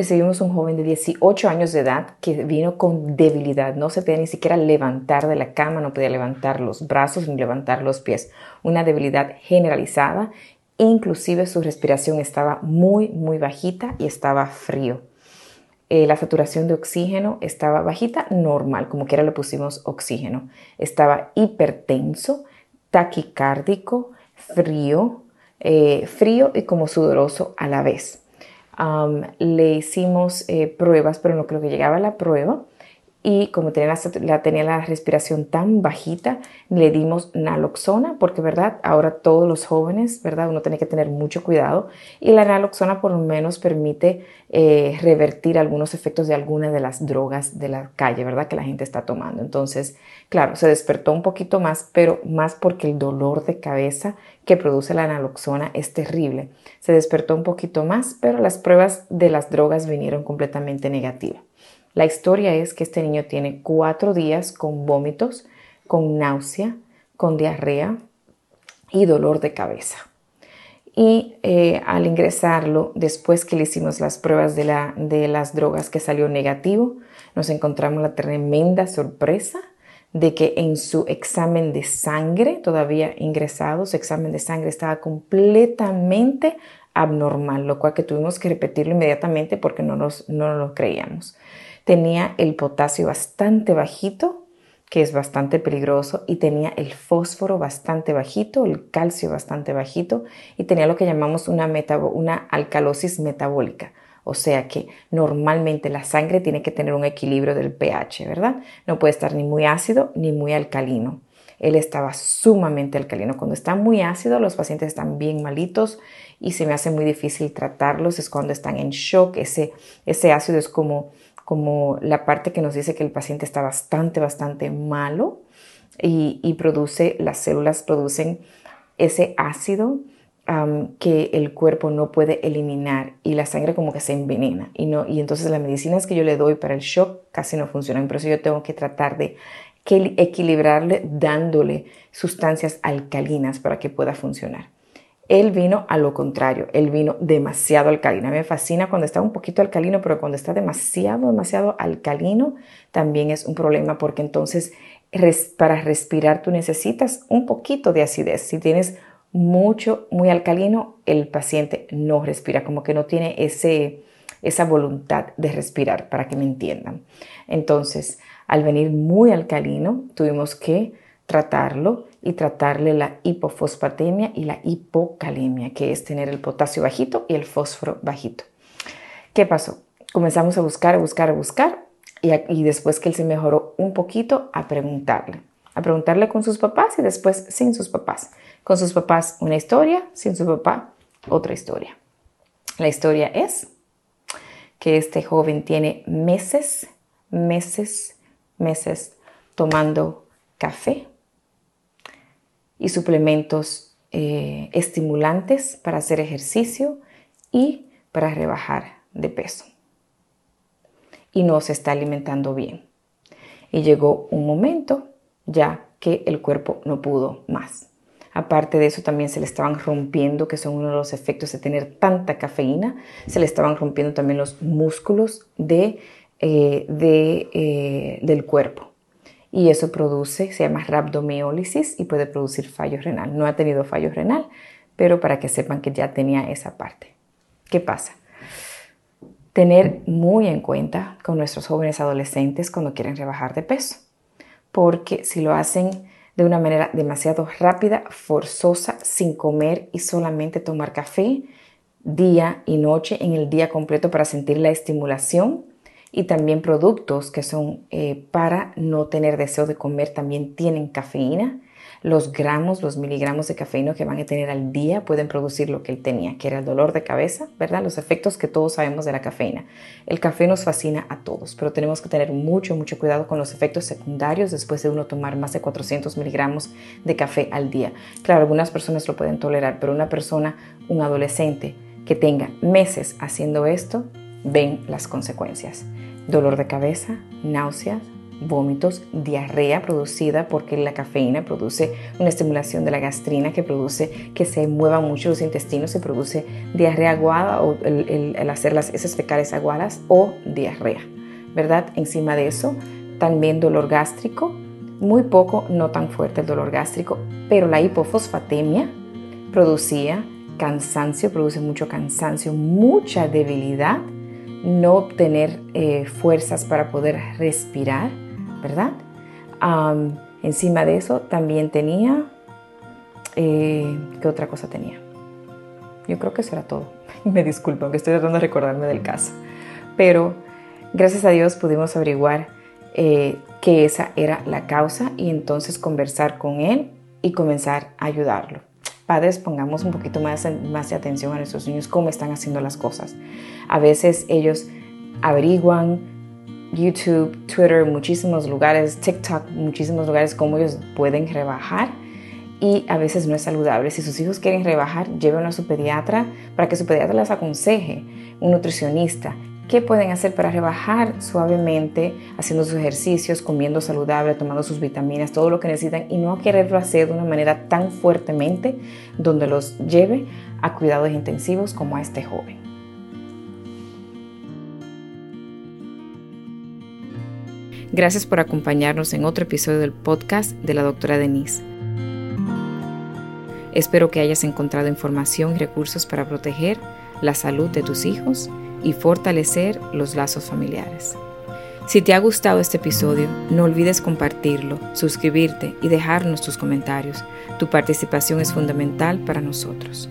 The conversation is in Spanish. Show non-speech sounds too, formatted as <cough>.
Recibimos un joven de 18 años de edad que vino con debilidad, no se podía ni siquiera levantar de la cama, no podía levantar los brazos ni levantar los pies, una debilidad generalizada, inclusive su respiración estaba muy, muy bajita y estaba frío. Eh, la saturación de oxígeno estaba bajita, normal, como quiera le pusimos oxígeno. Estaba hipertenso, taquicárdico, frío, eh, frío y como sudoroso a la vez le hicimos eh, pruebas, pero no creo que llegaba la prueba. Y como tenía la, tenía la respiración tan bajita, le dimos naloxona, porque, ¿verdad? Ahora todos los jóvenes, ¿verdad? Uno tiene que tener mucho cuidado. Y la naloxona por lo menos permite eh, revertir algunos efectos de alguna de las drogas de la calle, ¿verdad? Que la gente está tomando. Entonces, claro, se despertó un poquito más, pero más porque el dolor de cabeza que produce la naloxona es terrible. Se despertó un poquito más, pero las pruebas de las drogas vinieron completamente negativas. La historia es que este niño tiene cuatro días con vómitos, con náusea, con diarrea y dolor de cabeza. Y eh, al ingresarlo, después que le hicimos las pruebas de, la, de las drogas que salió negativo, nos encontramos la tremenda sorpresa de que en su examen de sangre, todavía ingresado, su examen de sangre estaba completamente abnormal, lo cual que tuvimos que repetirlo inmediatamente porque no, nos, no lo creíamos. Tenía el potasio bastante bajito, que es bastante peligroso, y tenía el fósforo bastante bajito, el calcio bastante bajito, y tenía lo que llamamos una, alcalosis metabólica. O sea que normalmente la sangre tiene que tener un equilibrio del pH, ¿verdad? No puede estar ni muy ácido ni muy alcalino. Él estaba sumamente alcalino. Cuando está muy ácido, los pacientes están bien malitos y se me hace muy difícil tratarlos. Es cuando están en shock. Ese ácido es como, como la parte que nos dice que el paciente está bastante, bastante malo y, produce, las células producen ese ácido que el cuerpo no puede eliminar y la sangre como que se envenena y, no, y entonces las medicinas que yo le doy para el shock casi no funcionan, por eso yo tengo que tratar de equilibrarle dándole sustancias alcalinas para que pueda funcionar. Él vino a lo contrario, él vino demasiado alcalino. Me fascina cuando está un poquito alcalino, pero cuando está demasiado, demasiado alcalino, también es un problema porque entonces para respirar tú necesitas un poquito de acidez. Si tienes mucho, muy alcalino, el paciente no respira, como que no tiene ese, esa voluntad de respirar, para que me entiendan. Entonces, al venir muy alcalino, tuvimos que tratarlo y tratarle la hipofosfatemia y la hipocalemia, que es tener el potasio bajito y el fósforo bajito. ¿Qué pasó? Comenzamos a buscar, a buscar, a buscar y, y después que él se mejoró un poquito, a preguntarle a preguntarle con sus papás y después sin sus papás. Con sus papás una historia, sin su papá otra historia. La historia es que este joven tiene meses, meses, meses tomando café y suplementos eh, estimulantes para hacer ejercicio y para rebajar de peso. Y no se está alimentando bien. Y llegó un momento ya que el cuerpo no pudo más. Aparte de eso, también se le estaban rompiendo, que son uno de los efectos de tener tanta cafeína, se le estaban rompiendo también los músculos de, eh, eh, del cuerpo. Y eso produce, se llama rhabdomiólisis y puede producir fallo renal. No ha tenido fallo renal, pero para que sepan que ya tenía esa parte. ¿Qué pasa? Tener muy en cuenta con nuestros jóvenes adolescentes cuando quieren rebajar de peso porque si lo hacen de una manera demasiado rápida, forzosa, sin comer y solamente tomar café día y noche en el día completo para sentir la estimulación, Y también productos que son eh, para no tener deseo de comer también tienen cafeína los gramos, los miligramos de cafeína que van a tener al día pueden producir lo que él tenía, que era el dolor de cabeza, ¿verdad? Los efectos que todos sabemos de la cafeína. El café nos fascina a todos, pero tenemos que tener mucho, mucho cuidado con los efectos secundarios después de uno tomar más de 400 miligramos de café al día. Claro, algunas personas lo pueden tolerar, pero una persona, un adolescente que tenga meses haciendo esto, ven las consecuencias. Dolor de cabeza, náuseas, vómitos, diarrea producida porque la cafeína produce una estimulación de la gastrina que produce que se muevan mucho los intestinos, se produce diarrea aguada o el, hacer las heces fecales aguadas o diarrea, ¿verdad? Encima de eso, también dolor gástrico, muy poco, no tan fuerte el dolor gástrico, pero la hipofosfatemia producía cansancio, produce mucho cansancio, mucha debilidad, no obtener eh, fuerzas para poder respirar, ¿verdad? encima de eso también tenía, eh, ¿qué otra cosa tenía? Yo creo que eso era todo. <laughs> Me disculpo, aunque estoy tratando de recordarme del caso. Pero gracias a Dios pudimos averiguar eh, que esa era la causa y entonces conversar con él y comenzar a ayudarlo. Padres, pongamos un poquito más, más de atención a nuestros niños, cómo están haciendo las cosas. A veces ellos averiguan, YouTube, Twitter, muchísimos lugares, TikTok, muchísimos lugares cómo ellos pueden rebajar y a veces no es saludable. Si sus hijos quieren rebajar, llévenlo a su pediatra para que su pediatra les aconseje, un nutricionista. ¿Qué pueden hacer para rebajar suavemente, haciendo sus ejercicios, comiendo saludable, tomando sus vitaminas, todo lo que necesitan y no quererlo hacer de una manera tan fuertemente donde los lleve a cuidados intensivos como a este joven? Gracias por acompañarnos en otro episodio del podcast de la doctora Denise. Espero que hayas encontrado información y recursos para proteger la salud de tus hijos y fortalecer los lazos familiares. Si te ha gustado este episodio, no olvides compartirlo, suscribirte y dejarnos tus comentarios. Tu participación es fundamental para nosotros.